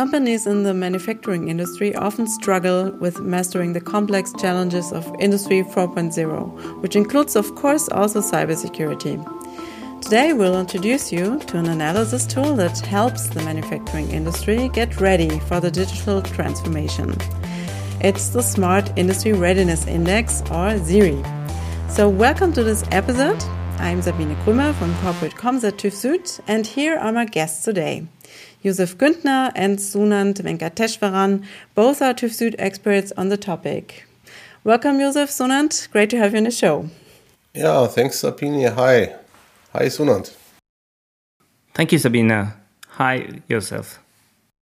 Companies in the manufacturing industry often struggle with mastering the complex challenges of Industry 4.0, which includes, of course, also cybersecurity. Today, we'll introduce you to an analysis tool that helps the manufacturing industry get ready for the digital transformation. It's the Smart Industry Readiness Index, or SIRI. So, welcome to this episode. I'm Sabine Krümmer from Corporate Comms at TÜV Süd, and here are my guests today. Yusuf Güntner and Sunand Venkateshwaran, both are TÜV Süd experts on the topic. Welcome, Yusuf, Sunand. Great to have you on the show. Yeah, thanks, Sabine. Hi. Hi, Sunand. Thank you, Sabine. Hi, Yusuf.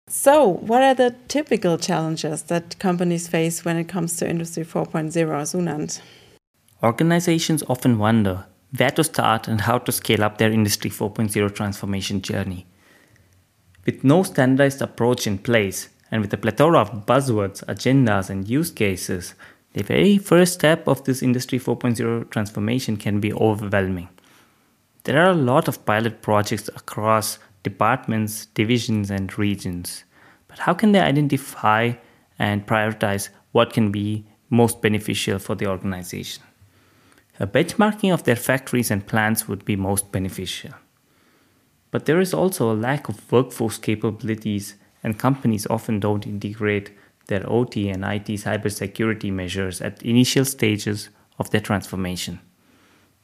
So, what are the typical challenges that companies face when it comes to Industry 4.0, Sunand? Organizations often wonder where to start and how to scale up their Industry 4.0 transformation journey. With no standardized approach in place, and with a plethora of buzzwords, agendas, and use cases, the very first step of this Industry 4.0 transformation can be overwhelming. There are a lot of pilot projects across departments, divisions, and regions. But how can they identify and prioritize what can be most beneficial for the organization? A benchmarking of their factories and plants would be most beneficial. But there is also a lack of workforce capabilities, and companies often don't integrate their OT and IT cybersecurity measures at initial stages of their transformation.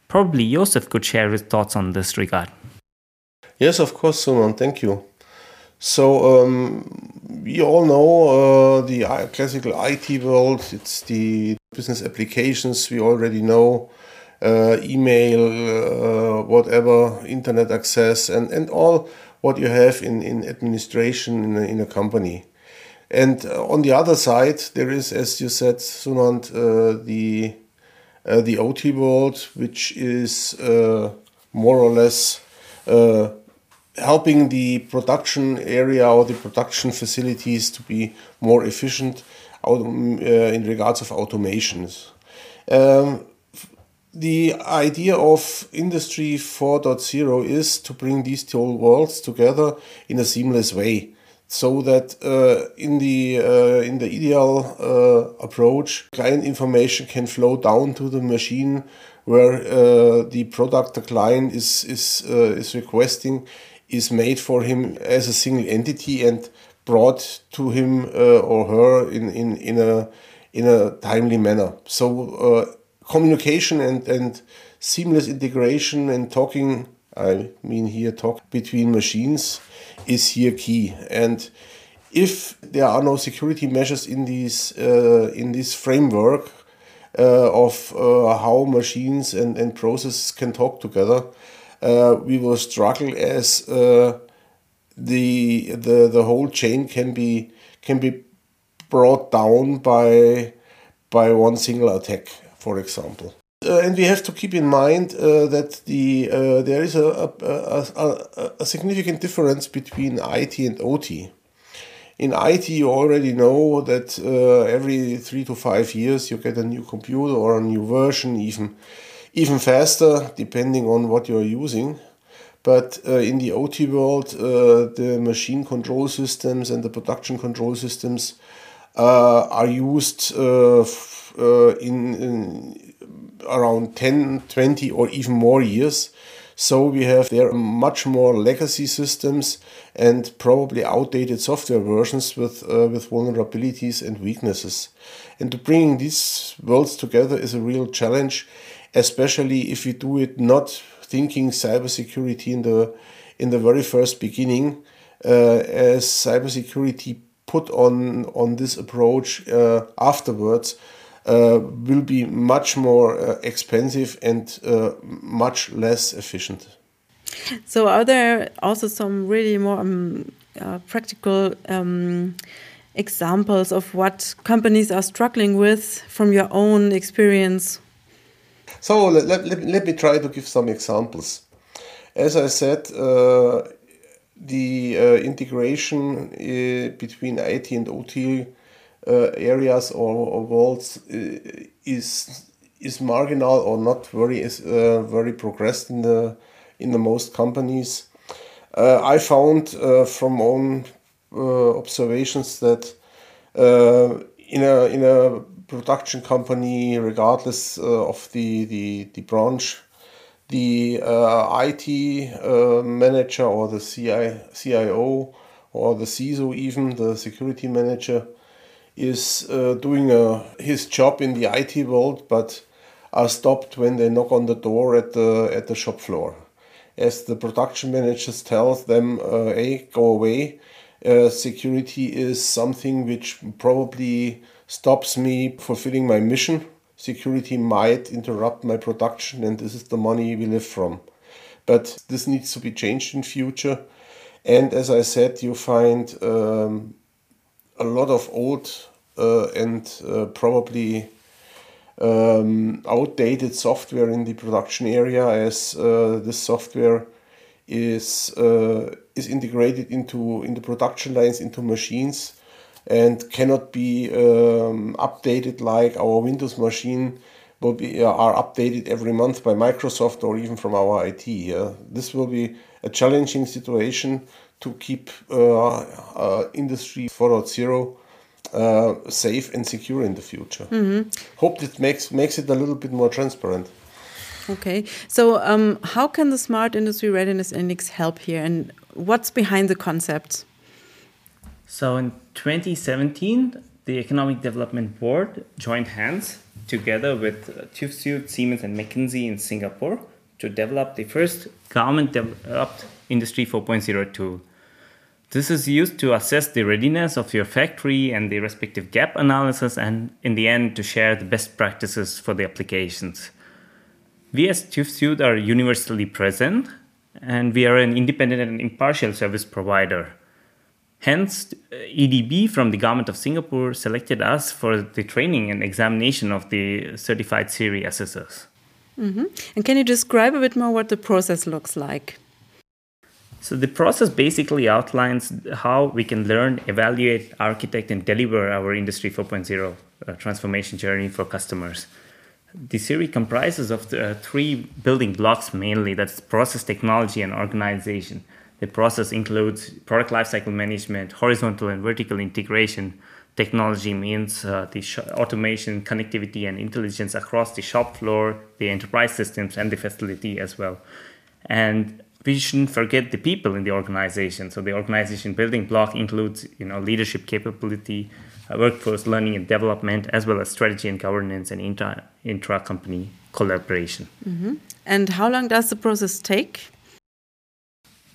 Probably Joseph could share his thoughts on this regard. Yes, of course, Suman. Thank you. So um, we all know uh, the classical IT world. It's the business applications we already know uh, email, uh, whatever, internet access, and, and all what you have in, in administration in a, in a company. And uh, on the other side, there is, as you said, Sunand, uh, the uh, the OT world, which is uh, more or less helping the production area or the production facilities to be more efficient in regards of automations. Um, the idea of Industry 4.0 is to bring these two worlds together in a seamless way so that uh, in the uh, in the ideal uh, approach client information can flow down to the machine where uh, the product the client is is uh, is requesting is made for him as a single entity and brought to him uh, or her in, in, in a in a timely manner. So communication and, and seamless integration and talking, I mean here talk between machines is here key. And if there are no security measures in this uh, in this framework uh, of uh, how machines and, and processes can talk together, uh, we will struggle as uh, the the the whole chain can be can be brought down by by one single attack for example. Uh, and we have to keep in mind uh, that the uh, there is a, a, a, a, significant difference between IT and OT. In IT, you already know that uh, every three to five years you get a new computer or a new version, even even faster, depending on what you're using. But uh, in the OT world, uh, the machine control systems and the production control systems are used uh, in, in, around 10, 20, or even more years. So we have there much more legacy systems and probably outdated software versions with uh, with vulnerabilities and weaknesses. And bringing these worlds together is a real challenge, especially if we do it not thinking cybersecurity in the in the very first beginning, uh, as cybersecurity put on on this approach uh, afterwards will be much more uh, expensive and uh, much less efficient. So, are there also some really more um, uh, practical um, examples of what companies are struggling with from your own experience? So, let, let, let me try to give some examples. As I said, uh, the uh, integration between IT and OT uh, areas or, or worlds uh, is is marginal or not very is uh, very progressed in the in the most companies. I found from own uh, observations that uh, in a in a production company, regardless uh, of the, the the branch, the uh, IT uh, manager or the CI, CIO or the CISO, even the security manager, is uh, doing uh, his job in the IT world, but are stopped when they knock on the door at the at the shop floor, as the production managers tells them, uh, "Hey, go away." Uh, security is something which probably stops me fulfilling my mission. Security might interrupt my production and this is the money we live from. But this needs to be changed in future. And as i said you find um, a lot of old uh, and uh, probably um, outdated software in the production area as uh, this software is uh, is integrated into in the production lines into machines and cannot be um, updated like our Windows machine will be uh, are updated every month by Microsoft or even from our IT. Uh, this will be a challenging situation to keep uh, uh industry 4.0 uh, safe and secure in the future. Mm-hmm. Hope that makes makes it a little bit more transparent. Okay, so um, how can the Smart Industry Readiness Index help here, and what's behind the concept? So in 2017, the Economic Development Board joined hands together with uh, TÜV Siemens, and McKinsey in Singapore to develop the first government developed Industry 4.0 tool. This is used to assess the readiness of your factory and the respective gap analysis, and in the end, to share the best practices for the applications. We as TÜV are universally present, and we are an independent and impartial service provider. Hence, EDB from the government of Singapore selected us for the training and examination of the certified SIRI assessors. Mm -hmm. And can you describe a bit more what the process looks like? So, the process basically outlines how we can learn, evaluate, architect, and deliver our Industry 4.0 uh, transformation journey for customers. The SIRI comprises of the, uh, three building blocks mainly that's process, technology, and organization. The process includes product lifecycle management, horizontal and vertical integration. Technology means uh, the sh- automation, connectivity, and intelligence across the shop floor, the enterprise systems, and the facility as well. And we shouldn't forget the people in the organization. So the organization building block includes, you know, leadership capability, uh, workforce learning and development, as well as strategy and governance and intra intra company collaboration. Mm-hmm. And how long does the process take?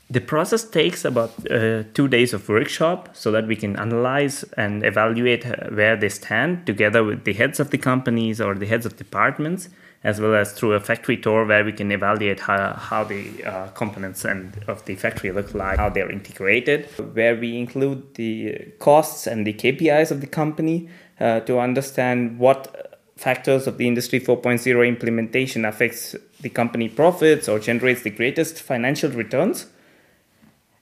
The process takes about uh, two days of workshop so that we can analyze and evaluate uh, where they stand together with the heads of the companies or the heads of departments, as well as through a factory tour where we can evaluate how, how the uh, components and of the factory look like, how they're integrated, where we include the costs and the KPIs of the company uh, to understand what factors of the industry 4.0 implementation affects the company profits or generates the greatest financial returns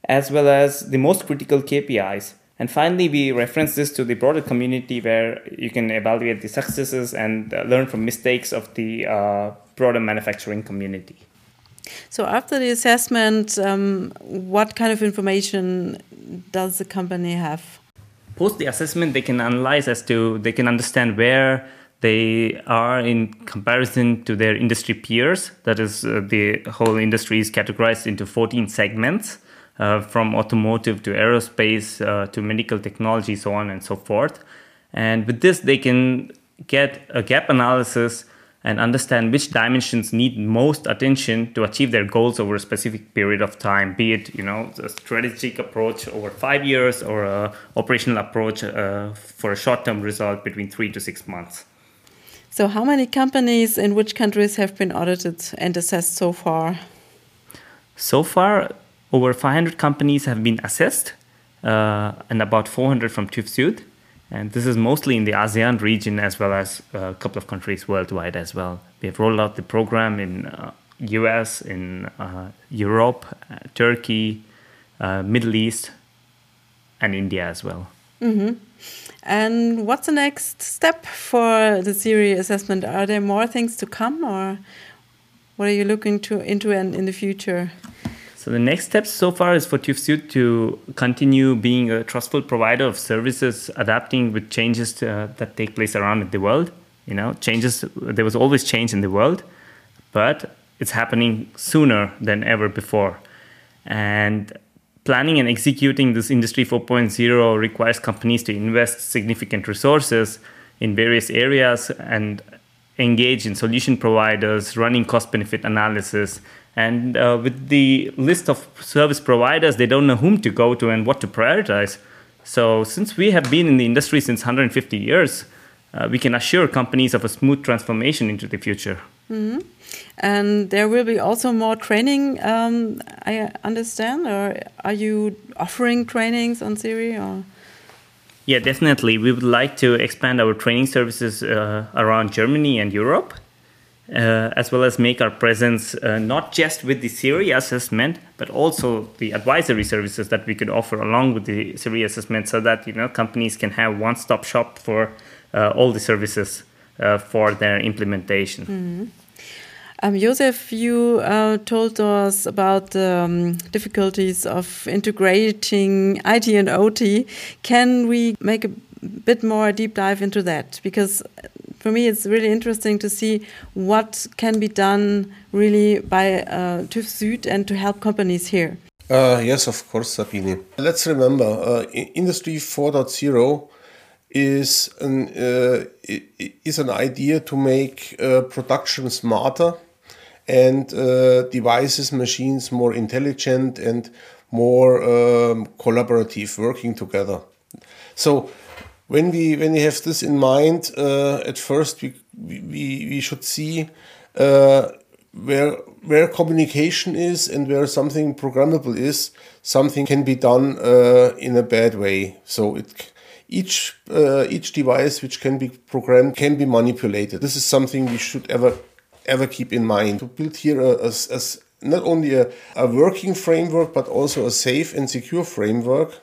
as well as the most critical KPIs. And finally, we reference this to the broader community where you can evaluate the successes and uh, learn from mistakes of the uh, broader manufacturing community. So, after the assessment, um, what kind of information does the company have? Post the assessment, they can analyze as to they can understand where they are in comparison to their industry peers. That is, uh, the whole industry is categorized into 14 segments uh, from automotive to aerospace uh, to medical technology, so on and so forth. And with this, they can get a gap analysis and understand which dimensions need most attention to achieve their goals over a specific period of time be it you know a strategic approach over five years or a operational approach uh, for a short-term result between three to six months so how many companies in which countries have been audited and assessed so far so far over 500 companies have been assessed uh, and about 400 from TÜV Süd. And this is mostly in the ASEAN region as well as a couple of countries worldwide as well. We have rolled out the program in uh, US, in uh, Europe, uh, Turkey, uh, Middle East, and India as well. Mm -hmm. And what's the next step for the SIRI assessment? Are there more things to come, or what are you looking to into in, in the future? So the next steps so far is for TÜV Süd to continue being a trustful provider of services, adapting with changes to, uh, that take place around the world. You know, changes. There was always change in the world, but it's happening sooner than ever before. And planning and executing this Industry 4.0 requires companies to invest significant resources in various areas and engage in solution providers, running cost benefit analysis, and uh, with the list of service providers, they don't know whom to go to and what to prioritize. So, since we have been in the industry since 150 years, uh, we can assure companies of a smooth transformation into the future. Mm -hmm. And there will be also more training, um, I understand, or are you offering trainings on Siri? Or? Yeah, definitely. We would like to expand our training services uh, around Germany and Europe uh, as well as make our presence uh, not just with the Siri assessment, but also the advisory services that we could offer along with the Siri assessment, so that you know companies can have one-stop shop for uh, all the services uh, for their implementation. Mm. Um, you uh, told us about the um, difficulties of integrating IT and OT. Can we make a bit more deep dive into that? Because for me, it's really interesting to see what can be done really by uh, TÜV Süd and to help companies here. Uh, yes, of course, Sabine. Let's remember, uh, Industry 4.0 is an uh, is an idea to make uh, production smarter and uh, devices, machines more intelligent and more um, collaborative, working together. So when we when we have this in mind, uh, at first we, we we should see uh, where where communication is and where something programmable is. Something can be done uh, in a bad way. So it each uh, each device which can be programmed can be manipulated. This is something we should ever ever keep in mind. To build here a, a, a not only a, a working framework but also a safe and secure framework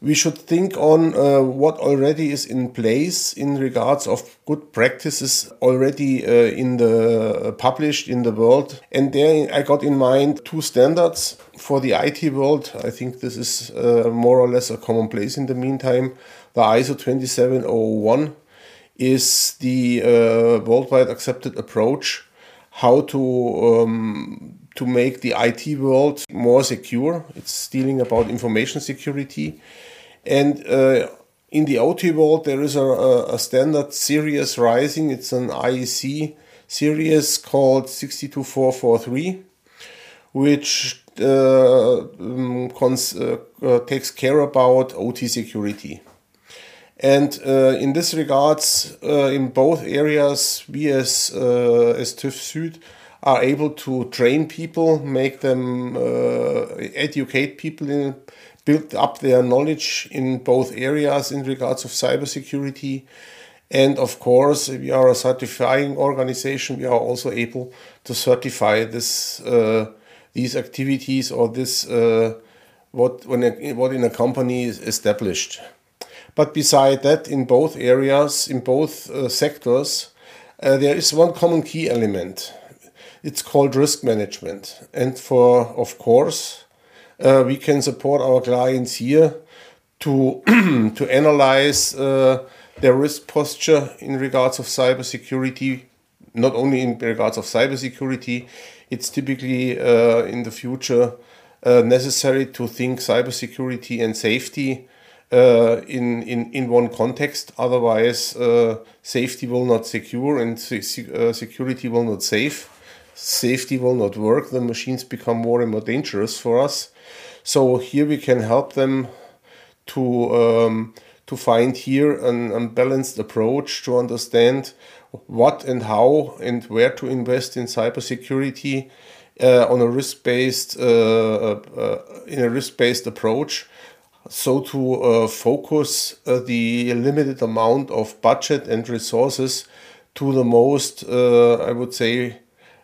we should think on uh, what already is in place in regards of good practices already uh, in the uh, published in the world and there i got in mind two standards for the it world i think this is uh, more or less a commonplace in the meantime the iso 2701 is the uh, worldwide accepted approach how to um, to make the IT world more secure. It's dealing about information security. And uh, in the OT world, there is a, a, standard series rising. It's an IEC series called 62443, which uh, um, uh, uh, takes care about OT security. And uh, in this regards, uh, in both areas, we as, as TÜV Süd are able to train people, make them educate people in build up their knowledge in both areas in regards of cybersecurity. And of course, we are a certifying organization. We are also able to certify this uh, these activities or this uh, what when a, what in a company is established. But beside that, in both areas, in both uh, sectors, uh, there is one common key element. It's called risk management, and for of course we can support our clients here to to analyze uh, their risk posture in regards of cybersecurity. Not only in regards of cybersecurity, it's typically uh, in the future uh, necessary to think cybersecurity and safety uh, in, in, in one context. Otherwise, uh, safety will not secure and security will not save. Safety will not work. The machines become more and more dangerous for us. So here we can help them to um, to find here an unbalanced approach to understand what and how and where to invest in cybersecurity uh, on a risk-based uh, uh, uh in a risk-based approach so to uh, focus uh, the limited amount of budget and resources to the most i would say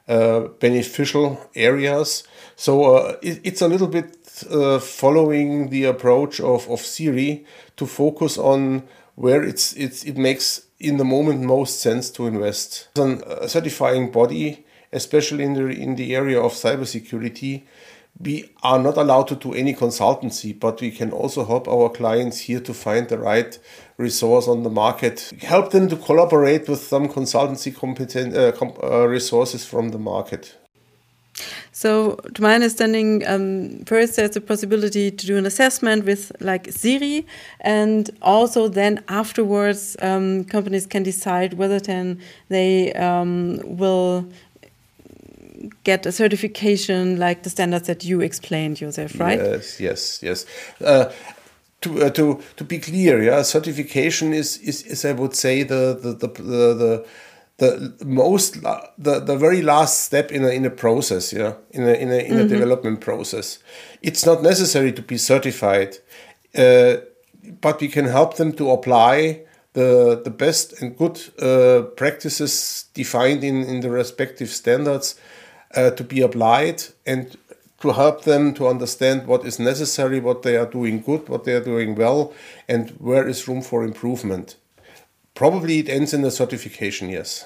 beneficial areas so it, it's a little bit uh, following the approach of, of Siri to focus on where it's, it's, it makes in the moment most sense to invest. A certifying body, especially in the, in the area of cybersecurity, we are not allowed to do any consultancy, but we can also help our clients here to find the right resource on the market, help them to collaborate with some consultancy competent uh, com uh, resources from the market. So, to my understanding, um, first there's a possibility to do an assessment with like Siri, and also then afterwards, um, companies can decide whether then they um, will get a certification like the standards that you explained, yourself, right? Yes, yes, yes. Uh, to, uh, to, to be clear, yeah, certification is, is, is I would say, the, the, the, the, the, most, the, the very last step in a, in a process, yeah, in a, in a, in a mm -hmm. development process. It's not necessary to be certified, uh, but we can help them to apply the, the best and good uh, practices defined in, in the respective standards uh, to be applied and to help them to understand what is necessary, what they are doing good, what they are doing well, and where is room for improvement. Probably it ends in a certification, yes.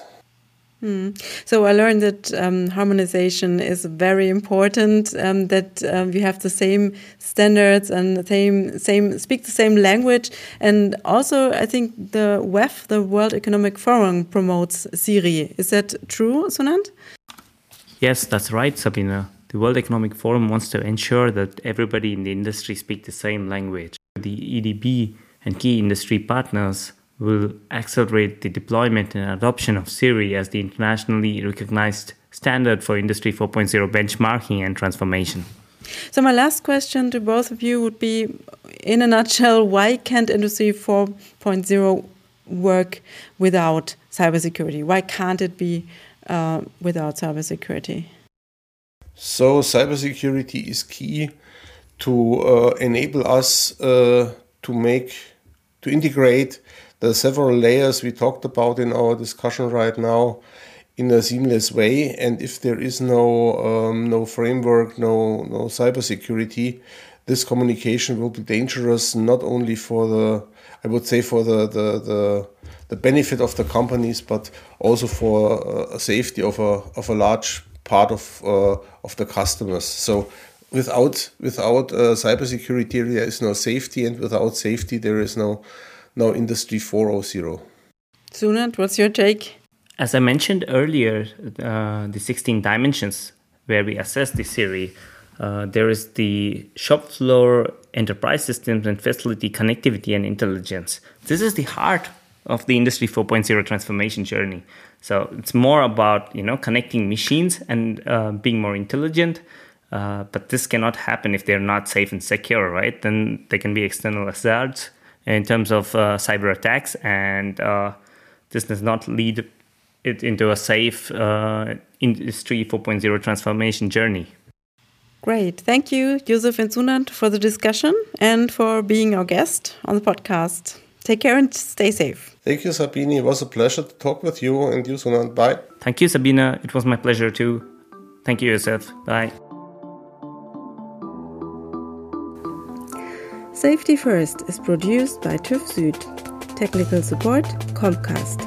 Hmm. So I learned that um, harmonization is very important. Um, that um, we have the same standards and the same same speak the same language. And also, I think the WEF, the World Economic Forum, promotes Siri. Is that true, Sunand? Yes, that's right, Sabina. The World Economic Forum wants to ensure that everybody in the industry speak the same language. The EDB and key industry partners will accelerate the deployment and adoption of Siri as the internationally recognized standard for Industry 4.0 benchmarking and transformation. So, my last question to both of you would be in a nutshell, why can't Industry 4.0 work without cybersecurity? Why can't it be uh, without cybersecurity? So, cybersecurity is key to uh, enable us uh, to make, to integrate the several layers we talked about in our discussion right now in a seamless way. And if there is no um, no framework, no no cybersecurity, this communication will be dangerous not only for the I would say for the the, the the benefit of the companies, but also for uh, safety of a of a large part of uh, of the customers. So without without uh, cybersecurity, there is no safety, and without safety, there is no no industry 4.0. Sunand, what's your take? As I mentioned earlier, uh, the 16 dimensions where we assess the Siri, uh, there is the shop floor, enterprise systems, and facility connectivity and intelligence. This is the heart of the industry 4.0 transformation journey. So it's more about you know connecting machines and uh, being more intelligent. Uh, but this cannot happen if they're not safe and secure right? Then there can be external hazards in terms of uh, cyber attacks and uh, this does not lead it into a safe uh, industry 4.0 transformation journey Great. Thank you, Josef and Sunand, for the discussion and for being our guest on the podcast. Take care and stay safe. Thank you, Sabine. It was a pleasure to talk with you and you, Sunand. Bye. Thank you, Sabina. It was my pleasure too. Thank you, Josef. Bye. Safety First is produced by TÜV Süd. Technical support Comcast.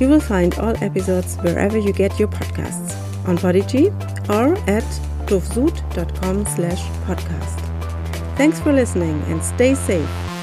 You will find all episodes wherever you get your podcasts on Podigee or at tuvsud.com slash podcast. Thanks for listening and stay safe.